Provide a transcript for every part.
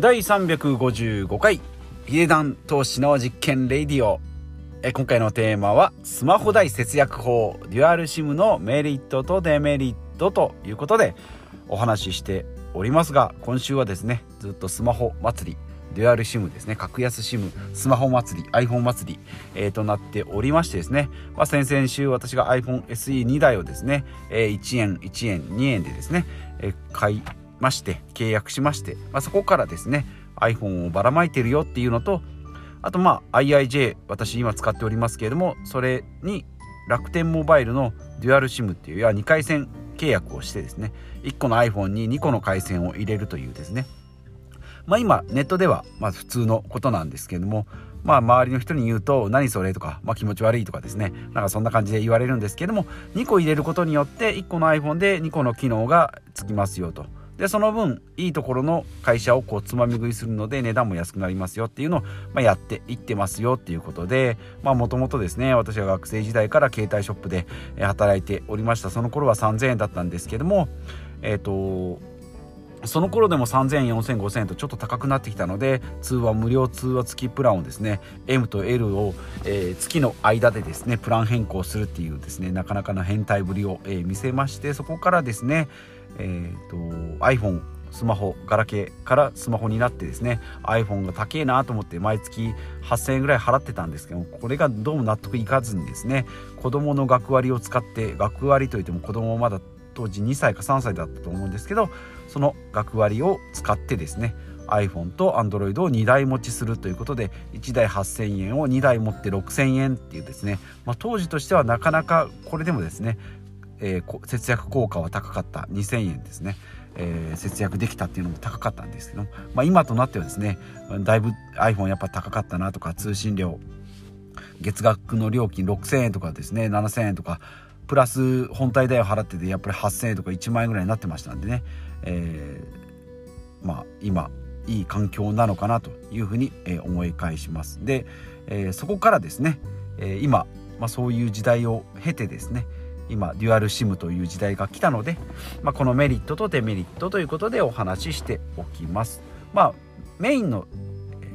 第355回ヒデダン投資の実験レディオ。え今回のテーマはスマホ代節約法デュアル SIM のメリットとデメリットということでお話ししておりますが今週はですねずっとスマホ祭りデュアル SIM ですね格安 SIM スマホ祭り iPhone 祭り、えー、となっておりましてですね、まあ、先々週私が iPhone SE2 台をですね、えー、1円1円2円でですね、えー、買いまして契約しまして、まあ、そこからですね iPhone をばらまいてるよっていうのとあとまあ IIJ 私今使っておりますけれどもそれに楽天モバイルのデュアルシムっていうや2回線契約をしてですね1個の iPhone に2個の回線を入れるというですね。まあ今ネットではまあ普通のことなんですけれどもまあ周りの人に言うと何それとか、まあ、気持ち悪いとかですねなんかそんな感じで言われるんですけれども2個入れることによって1個の iPhone で2個の機能がつきますよと。でその分いいところの会社をこうつまみ食いするので値段も安くなりますよっていうのを、ま、やっていってますよっていうことでもともとですね私は学生時代から携帯ショップで働いておりました。その頃は3000円だったんですけどもえっ、ー、とその頃でも3000円4000円5000円とちょっと高くなってきたので通話無料通話付きプランをですね M と L を、えー、月の間でですねプラン変更するっていうですねなかなかな変態ぶりを、えー、見せましてそこからですねえーと、iPhone スマホガラケーからスマホになってですね iPhone が高えなと思って毎月8000円ぐらい払ってたんですけどこれがどうも納得いかずにですね子供の学割を使って学割といっても子供まだ当時2歳か3歳だったと思うんですけどその学割を使ってですね iPhone と Android を2台持ちするということで1台8000円を2台持って6000円っていうですね、まあ、当時としてはなかなかこれでもですねえー、節約効果は高かった。2000円ですね、えー、節約できたっていうのも高かったんですけど、まあ、今となってはですねだいぶ iPhone やっぱ高かったなとか通信料月額の料金6000円とかですね7000円とかプラス本体代を払っててやっぱり8000円とか1万円ぐらいになってましたんでね、えー、まあ今いい環境なのかなというふうに思い返しますで、えー、そこからですね、え、今、まあ、そういう時代を経てですね今デュアル SIM という時代が来たので、まあ、このメリットとデメリットということでお話ししておきます。まあ、メインの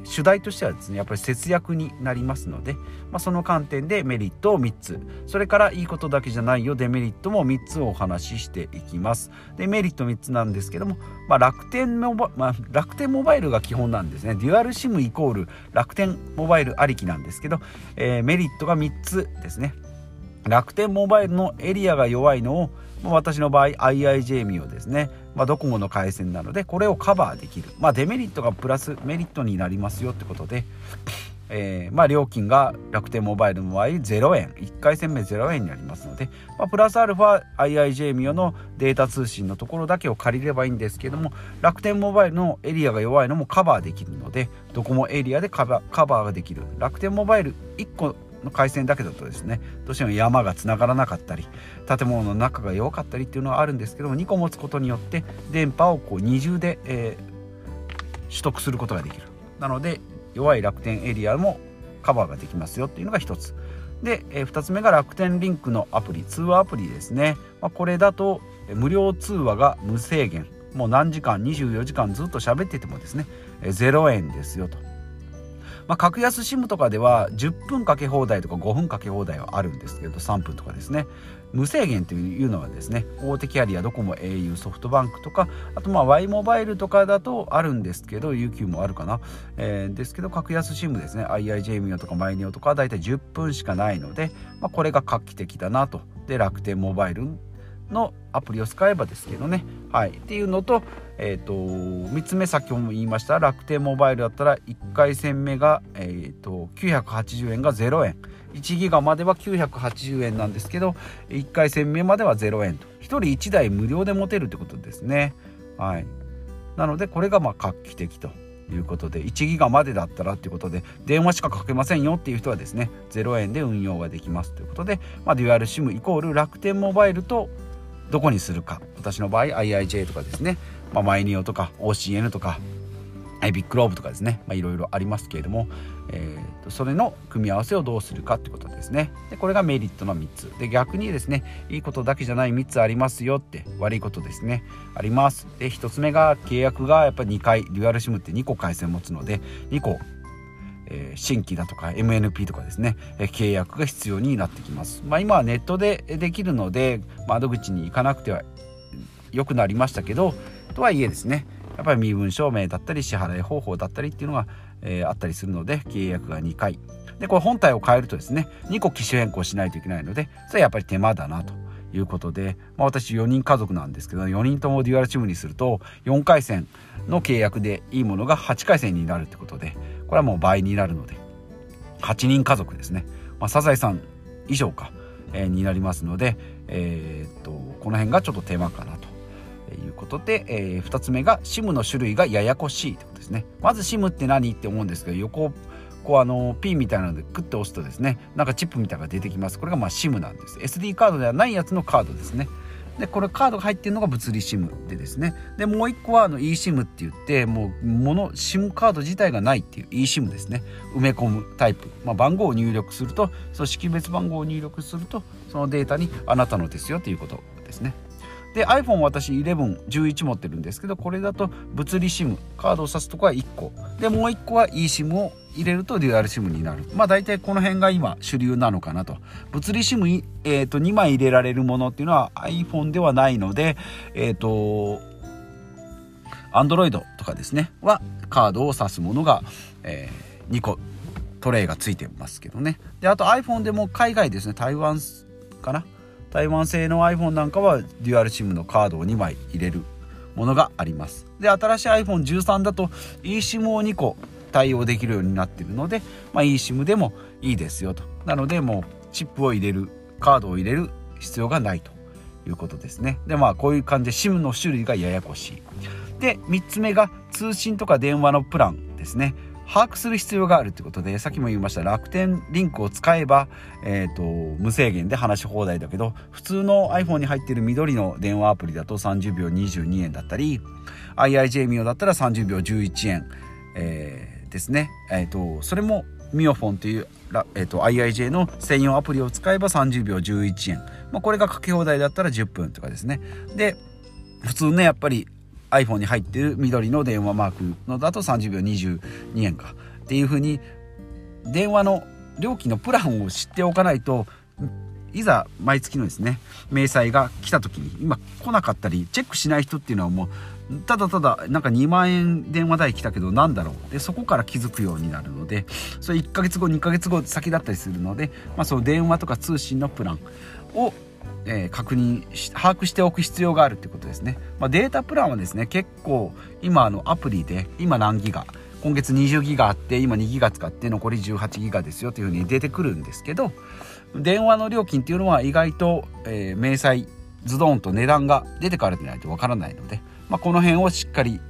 主題としてはですねやっぱり節約になりますので、まあ、その観点でメリットを3つ。それからいいことだけじゃないよ。デメリットも3つをお話ししていきます。でメリット3つなんですけども、まあ、楽天モバ、まあ、楽天モバイルが基本なんですね。デュアル SIM イコール楽天モバイルありきなんですけど、えー、メリットが3つですね。楽天モバイルのエリアが弱いのを私の場合 IIJ ミオですね、まあ、ドコモの回線なのでこれをカバーできる、まあ、デメリットがプラスメリットになりますよってことで、えー、まあ料金が楽天モバイルの場合0円。1回戦目0円になりますので、まあ、プラスアルファ IIJ ミオのデータ通信のところだけを借りればいいんですけども楽天モバイルのエリアが弱いのもカバーできるのでドコモエリアでカバーができる。楽天モバイル1個の回線だけだとですねどうしても山がつながらなかったり建物の中が弱かったりっていうのはあるんですけども2個持つことによって電波をこう二重で、えー、取得することができる。なので弱い楽天エリアもカバーができますよっていうのが1つ。で、えー、2つ目が楽天リンクのアプリ通話アプリですね、まあ、これだと無料通話が無制限。もう何時間24時間ずっと喋っててもですね0円ですよと。まあ、格安 SIM とかでは10分かけ放題とか5分かけ放題はあるんですけど3分とかですね。無制限というのはですね大手キャリアドコモ au ソフトバンクとかあとまあ Y モバイルとかだとあるんですけど UQ もあるかな、えー、ですけど格安 SIM ですね。IIJ ミオとかマイネオとかはだいたい10分しかないので、まあ、これが画期的だなと。で楽天モバイルのアプリを使えばですけどね。はい。っていうのとえーと、3つ目先ほども言いました。楽天モバイルだったら1回戦目が、えーと、980円が0円。1ギガまでは980円なんですけど1回戦目までは0円と。1人1台無料で持てるってことですね。はい。なのでこれがまあ画期的ということで1ギガまでだったらっていうことで電話しかかけませんよっていう人はですね0円で運用ができますということで、まあ、デュアル SIM イコール楽天モバイルとどこにするか。私の場合 IIJ とかですね。まあ、マイニオとか OCN とかビッグローブとかですね。いろいろありますけれども、えーと、それの組み合わせをどうするかってことですね。でこれがメリットの3つ。で逆にですねいいことだけじゃない3つありますよって悪いことですね。あります。で1つ目が契約がやっぱり2回デュアルシムって2個回線持つので2個えー、新規だとか MNP とかですね、え、契約が必要になってきます。まあ、今はネットでできるので窓口に行かなくては良くなりましたけどとはいえですねやっぱり身分証明だったり支払い方法だったりっていうのが、えー、あったりするので契約が2回。でこれ本体を変えるとですね2個機種変更しないといけないのでそれはやっぱり手間だなということで、まあ、私4人家族なんですけど4人ともデュアルチームにすると4回戦の契約でいいものが8回戦になるってことでこれはもう倍になるので8人家族ですね、まあ、サザエさん以上か、えー、になりますので、えー、っとこの辺がちょっと手間かなと。いうことで、えー、2つ目が SIM の種類がややこしいってことですね。まず SIM って何って思うんですけど横こうあのピンみたいなのでクッと押すとですねなんかチップみたいなのが出てきます。これがまあ SIM なんです。SD カードではないやつのカードですね。でこれカードが入ってるのが物理 SIM でですね。でもう一個はあの eSIM って言ってもうもの SIM カード自体がないっていう eSIM ですね。埋め込むタイプ、まあ、番号を入力するとその識別番号を入力するとそのデータにあなたのですよということですね。で iPhone 私1111持ってるんですけどこれだと物理 SIM カードを挿すとこは1個。でもう1個は eSIM を入れるとデュアル SIM になる。まあ大体この辺が今主流なのかなと。物理 SIM、えー、と2枚入れられるものっていうのは iPhone ではないのでえっ、ー、と Android とかですねはカードを挿すものが、えー、2個トレイがついてますけどね。であと iPhone でも海外ですね台湾かな台湾製の iPhone なんかはデュアル SIM のカードを2枚入れるものがあります。で新しい iPhone13 だと eSIM を2個対応できるようになっているので、まあ、eSIM でもいいですよと。なのでもうチップを入れるカードを入れる必要がないということですね。でまあこういう感じで SIM の種類がややこしい。で3つ目が通信とか電話のプランですね。把握する必要があるということでさっきも言いました楽天リンクを使えば、えーと、無制限で話し放題だけど普通の iPhone に入っている緑の電話アプリだと30秒22円だったり IIJ ミオだったら30秒11円、えー、ですね、えーと、それもミオフォンという、えーと、IIJ の専用アプリを使えば30秒11円、まあ、これがかけ放題だったら10分とかですね。で普通ねやっぱり iPhone に入ってる緑の電話マークのだと30秒22円かっていう風に電話の料金のプランを知っておかないといざ毎月のですね明細が来た時に今来なかったりチェックしない人っていうのはもうただただなんか2万円電話代来たけどなんだろう。でそこから気づくようになるのでそれ1ヶ月後2ヶ月後先だったりするので、まあ、その電話とか通信のプランをえー、確認し把握しておく必要があるってことですね、まあ、データプランはですね結構今あのアプリで今何ギガ今月20ギガあって今2ギガ使って残り18ギガですよというふうに出てくるんですけど電話の料金っていうのは意外と、えー、明細ズドンと値段が出てからでないとわからないので、まあ、この辺をしっかり、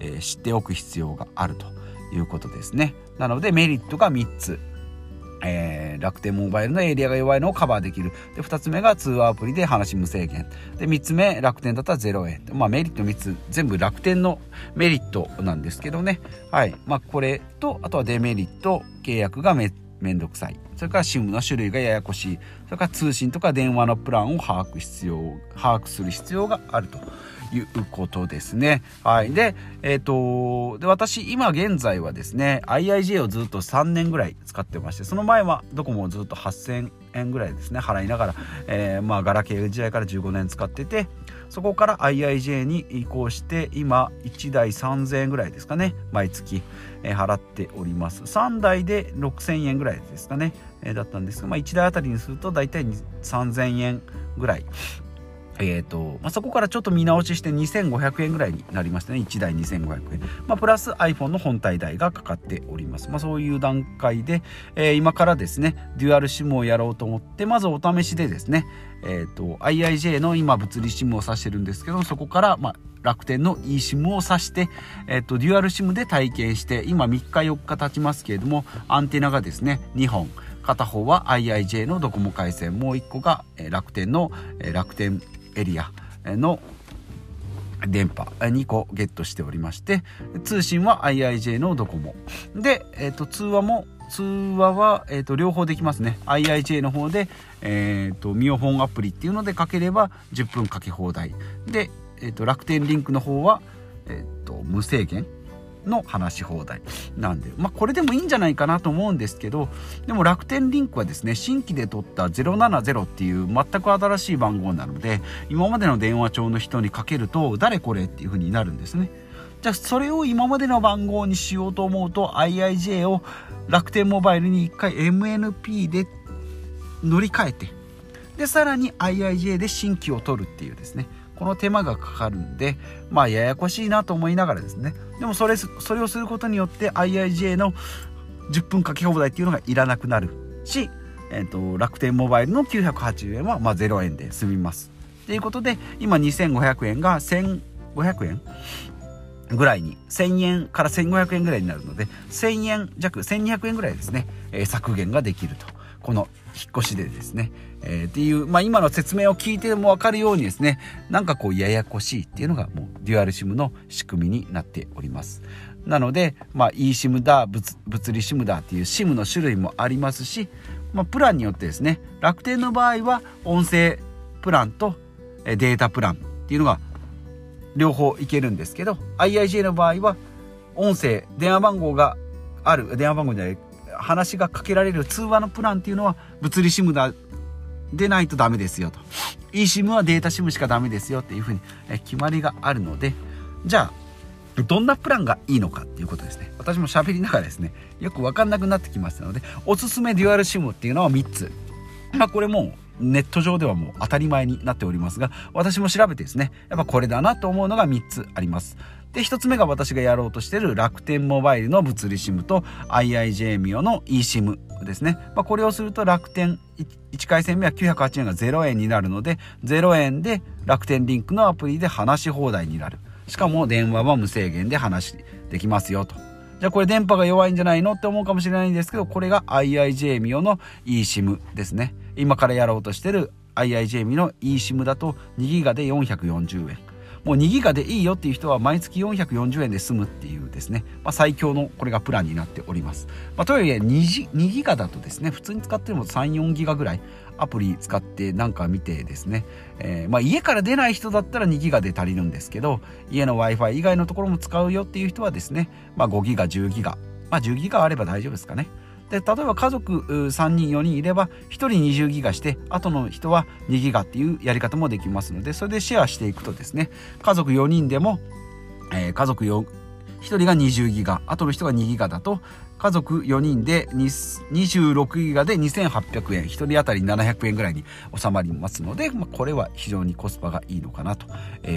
えー、知っておく必要があるということですね。なのでメリットが3つ。えー、楽天モバイルのエリアが弱いのをカバーできる。で、2つ目が通話アプリで話無制限。で、3つ目、楽天だったら0円。まあ、メリット3つ、全部楽天のメリットなんですけどね。はい。まあ、これと、あとはデメリット、契約がめ、めんどくさい。それから SIM の種類がややこしい。それから通信とか電話のプランを把握必要、把握する必要があると。いうことですね。はい。で、えっ、ー、と、で、私、今現在はですね、IIJ をずっと3年ぐらい使ってまして、その前はどこもずっと8000円ぐらいですね、払いながら、えー、まあ、ガラケー時代から15年使ってて、そこから IIJ に移行して今1台3000円ぐらいですかね毎月、えー、払っております3台で6000円ぐらいですかね、だったんですが、まあ、1台あたりにすると大体3000円ぐらい。えーとまあ、そこからちょっと見直しして2500円ぐらいになりましたね。1台2500円、まあ、プラス iPhone の本体代がかかっております、まあ、そういう段階で、えー、今からですねデュアル SIM をやろうと思ってまずお試しでですね、えーと、IIJ の今物理 SIM を挿してるんですけどそこから、まあ、楽天の eSIM を挿して、えーと、デュアル SIM で体験して今3日4日経ちますけれどもアンテナがですね2本。片方は IIJ のドコモ回線もう1個が楽天の楽天エリアの、電波2個ゲットしておりまして通信は IIJ のドコモ。で、えーと、通話も通話は、えーと、両方できますね。IIJ の方で、えーと、ミオフォンアプリっていうのでかければ10分かけ放題。で、えー、と楽天リンクの方は、えー、と無制限。の話し放題なんで、まあ、これでもいいんじゃないかなと思うんですけどでも楽天リンクはですね新規で取った070っていう全く新しい番号なので今までの電話帳の人にかけると誰これっていう風になるんですね。じゃあそれを今までの番号にしようと思うと IIJ を楽天モバイルに1回 MNP で乗り換えてでさらに IIJ で新規を取るっていうですね。この手間がかかるんでまあややこしいなと思いながらですね。でもそれそれをすることによって IIJ の10分かけ放題っていうのがいらなくなるし、えーと、楽天モバイルの980円はまあ0円で済みます。ということで今2500円が1500円ぐらいに1000円から1500円ぐらいになるので1000円弱1200円ぐらいですね、えー、削減ができると。この引っ越しでですね、えー、っていう、まあ、今の説明を聞いても分かるようにですねなんかこうややこしいっていうのがもうデュアル SIM の仕組みになっております。なので、まあ、eSIM だ物理 SIM だっていう SIM の種類もありますし、まあ、プランによってですね楽天の場合は音声プランとデータプランっていうのが両方いけるんですけど IIJ の場合は音声電話番号がある電話番号じゃない話がかけられる通話のプランっていうのは物理 SIM だでないとダメですよと。eSIM はデータ SIM しかダメですよっていうふうに決まりがあるのでじゃあどんなプランがいいのかっていうことですね。私も喋りながらですねよく分かんなくなってきましたのでおすすめデュアル SIM っていうのは3つ。まあこれもネット上ではもう当たり前になっておりますが私も調べてですねやっぱこれだなと思うのが3つあります。で1つ目が私がやろうとしてる楽天モバイルの物理 SIM と IIJ ミオの eSIM ですね、まあ、これをすると楽天1回戦目は908円が0円になるので0円で楽天リンクのアプリで話し放題になる。しかも電話は無制限で話できますよと。じゃあこれ電波が弱いんじゃないのって思うかもしれないんですけどこれが IIJ ミオの eSIM ですね。今からやろうとしてる IIJ ミの eSIM だと2ギガで440円もう2ギガでいいよっていう人は毎月440円で済むっていうですね、まあ、最強のこれがプランになっております。まあ、とはいえ 2, 2ギガだとですね、普通に使っても3、4ギガぐらいアプリ使ってなんか見てですね、えー、まあ、家から出ない人だったら2ギガで足りるんですけど、家の Wi-Fi 以外のところも使うよっていう人はですね、まあ、5ギガ、10ギガ、まあ、10ギガあれば大丈夫ですかね。で例えば家族3人4人いれば1人20ギガして後の人は2ギガっていうやり方もできますのでそれでシェアしていくとですね家族4人でも、えー、家族4 1人が20ギガ後の人が2ギガだと家族4人で26ギガで2800円1人当たり700円ぐらいに収まりますので、まあ、これは非常にコスパがいいのかなと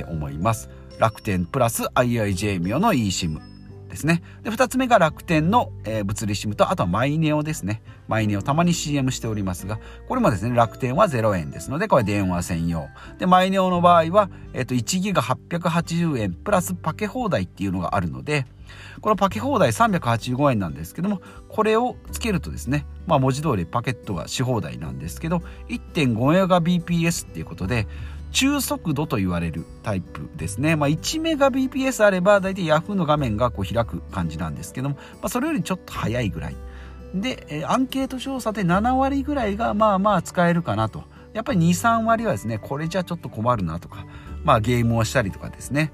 思います。楽天プラス IIJ ミオの eSIM ですね。で、2つ目が楽天の、えー、物理 SIM と、あとはマイネオですね。マイネオたまに CM しておりますが、これもですね、楽天は0円ですので、これ電話専用。で、マイネオの場合は、えっ、ー、と、1ギガ880円プラスパケ放題っていうのがあるので、このパケ放題385円なんですけども、これをつけるとですね、まあ文字通りパケットがし放題なんですけど、1.5メガ BPS っていうことで、中速度と言われるタイプですね。まあ、1メガ BPS あれば、大体 Yahoo の画面がこう開く感じなんですけども、まあ、それよりちょっと早いぐらい。で、アンケート調査で7割ぐらいがまあまあ使えるかなと。やっぱり2、3割はですね、これじゃちょっと困るなとか、まあゲームをしたりとかですね。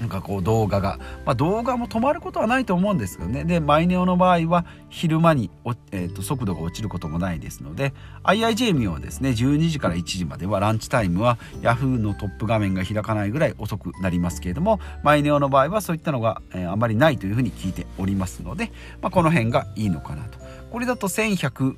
なんかこう動画が、まあ、動画も止まることはないと思うんですけどね。でマイネオの場合は昼間にえー、と速度が落ちることもないですので IIJ ミオはですね12時から1時まではランチタイムは Yahoo のトップ画面が開かないぐらい遅くなりますけれどもマイネオの場合はそういったのが、えー、あまりないというふうに聞いておりますので、まあ、この辺がいいのかなと。これだと1100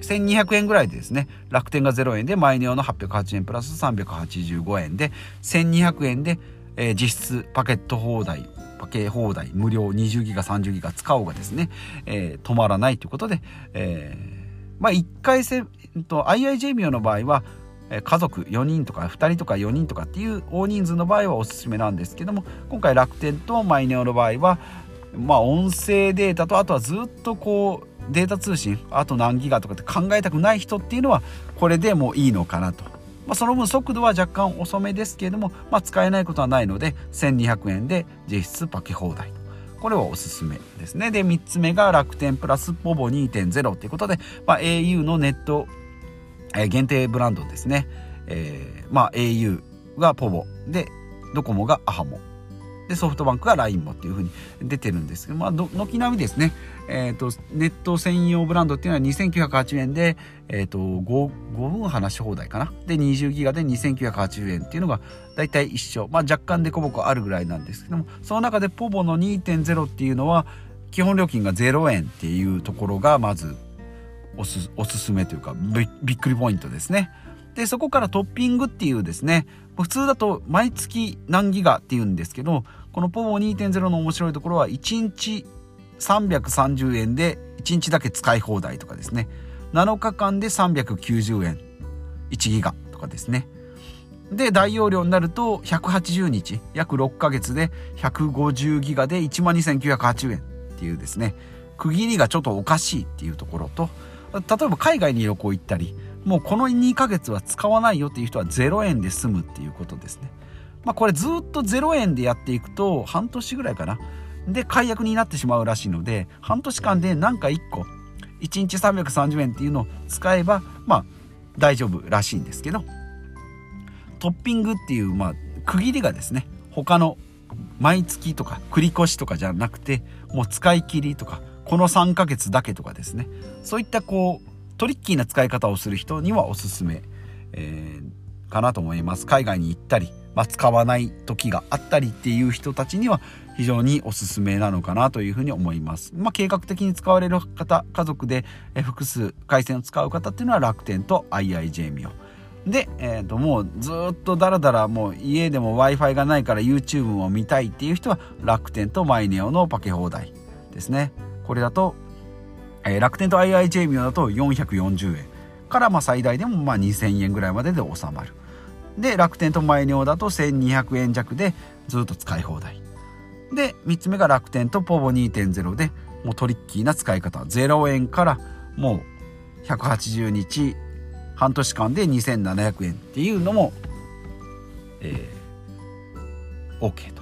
1200円ぐらいでですね楽天が0円でマイネオの808円プラス385円で1200円でえー、実質パケット放題パケ放題無料20ギガ30ギガ使おうがですね、えー、止まらないということで、えー、まあ1回戦と IIJ ミオの場合は家族4人とか2人とか4人とかっていう大人数の場合はおすすめなんですけども今回楽天とマイネオの場合はまあ音声データとあとはずっとこうデータ通信あと何ギガとかって考えたくない人っていうのはこれでもういいのかなと。まあ、その分速度は若干遅めですけれども、まあ、使えないことはないので1200円で実質パケ放題これはおすすめですね。で3つ目が楽天プラスポボ2.0ということで、まあ、au のネット、限定ブランドですね、えー、まあ au がポボ。でドコモがアハモ。でソフトバンクが LINE もっていうふうに出てるんですけど、まあ、軒並みですね、えーと、ネット専用ブランドっていうのは2980円で、えーと、5, 5分話し放題かな。で20ギガで2980円っていうのが大体一緒、まあ、若干デコボコあるぐらいなんですけどもその中でポボの2.0っていうのは基本料金が0円っていうところがまずおすおすすめというかびっくりポイントですね。でそこからトッピングっていうですね普通だと毎月何ギガっていうんですけどこのポボ2.0の面白いところは1日330円で1日だけ使い放題とかですね。7日間で390円。1ギガとかですね。で大容量になると180日。約6ヶ月で150ギガで12,980円っていうですね。区切りがちょっとおかしいっていうところと例えば海外に旅行行ったりもうこの2ヶ月は使わないよっていう人は0円で済むっていうことですね。まあこれずっと0円でやっていくと半年ぐらいかな。で解約になってしまうらしいので半年間で何か1個1日330円っていうのを使えばまあ大丈夫らしいんですけど。トッピングっていうまあ区切りがですね他の毎月とか繰り越しとかじゃなくてもう使い切りとかこの3ヶ月だけとかですね。そういったこうトリッキーな使い方をする人にはおすすめ、えー、かなと思います海外に行ったり、まあ、使わない時があったりっていう人たちには非常におすすめなのかなというふうに思います。まあ、計画的に使われる方、家族で複数回線を使う方っていうのは楽天と IIJ ミオ。で、えー、ともうずっとダラダラもう家でも Wi-Fi がないから YouTube を見たいっていう人は楽天とマイネオのパケ放題ですね。これだと、えー、楽天と IIJ ミオだと440円からまあ最大でもまあ2000円ぐらいまでで収まる。で、楽天とマイネオだと1200円弱でずっと使い放題。で3つ目が楽天とポボ2.0でもうトリッキーな使い方0円からもう180日半年間で2700円っていうのも、えー、OK と。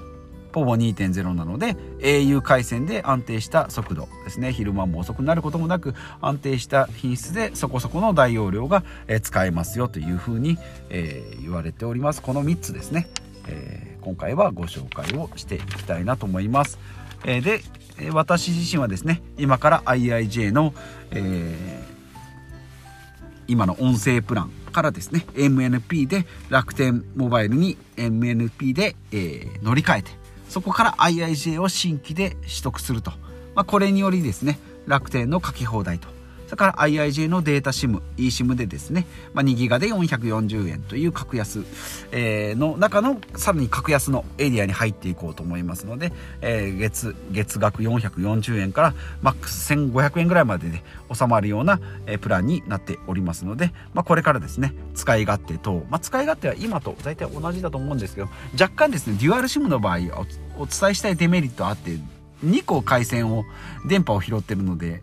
ポボ2.0なので au 回線で安定した速度ですね。昼間も遅くなることもなく安定した品質でそこそこの大容量が使えますよというふうに、えー、言われております。この3つですね、えー今回はご紹介をしていきたいなと思います。えー、で私自身はですね今から IIJ の、えー、今の音声プランからですね MNP で楽天モバイルに MNP で、えー、乗り換えてそこから IIJ を新規で取得すると、まあ、これによりですね楽天の書き放題と。それから IIJ のデータ SIM、eSIM でですね、まあ、2ギガで440円という格安、えー、の中のさらに格安のエリアに入っていこうと思いますので、えー、月、月額440円からマックス1500円ぐらいまでで収まるような、えー、プランになっておりますので、まあ、これからですね、使い勝手と、まあ、使い勝手は今と大体同じだと思うんですけど、若干ですね、デュアル SIM の場合お、お伝えしたいデメリットあって、2個回線を、電波を拾ってるので、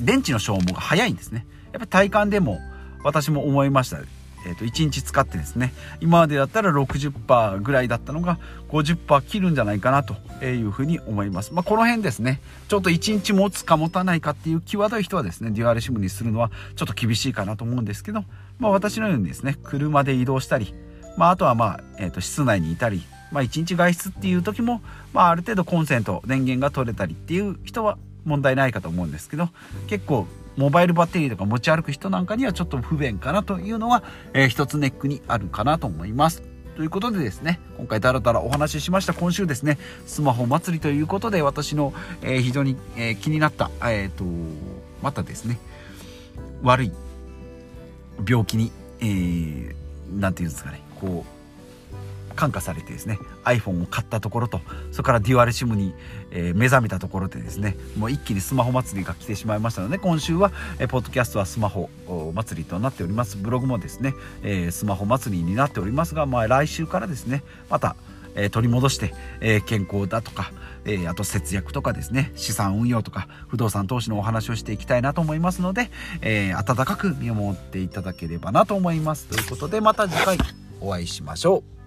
電池の消耗が早いんですね。やっぱり体感でも私も思いました。えー、と1日使ってですね今までだったら60%ぐらいだったのが50%切るんじゃないかなというふうに思います、まあ、この辺ですねちょっと1日持つか持たないかっていう際どい人はですねデュアルシムにするのはちょっと厳しいかなと思うんですけど、まあ、私のようにですね車で移動したり、まあ、あとはまあ、えー、と室内にいたりまあ、1日外出っていう時も、まあ、ある程度コンセント電源が取れたりっていう人は問題ないかと思うんですけど結構モバイルバッテリーとか持ち歩く人なんかにはちょっと不便かなというのは、えー、一つネックにあるかなと思います。ということでですね、今回だらだらお話ししました今週ですね、スマホ祭りということで私の、えー、非常に、えー、気になった、えっ、と、またですね、悪い病気に、えー、ていうんですかね、こう、感化されてですね iPhone を買ったところとそれからデュアルシムに、えー、目覚めたところでですねもう一気にスマホ祭りが来てしまいましたので今週は、えー、ポッドキャストはスマホ祭りとなっておりますブログもですね、えー、スマホ祭りになっておりますが、まあ、来週からですねまたえ、取り戻して、え、健康だとか、え、あと節約とかですね、資産運用とか、不動産投資のお話をしていきたいなと思いますので、えー、温かく見守っていただければなと思います。ということで、また次回お会いしましょう。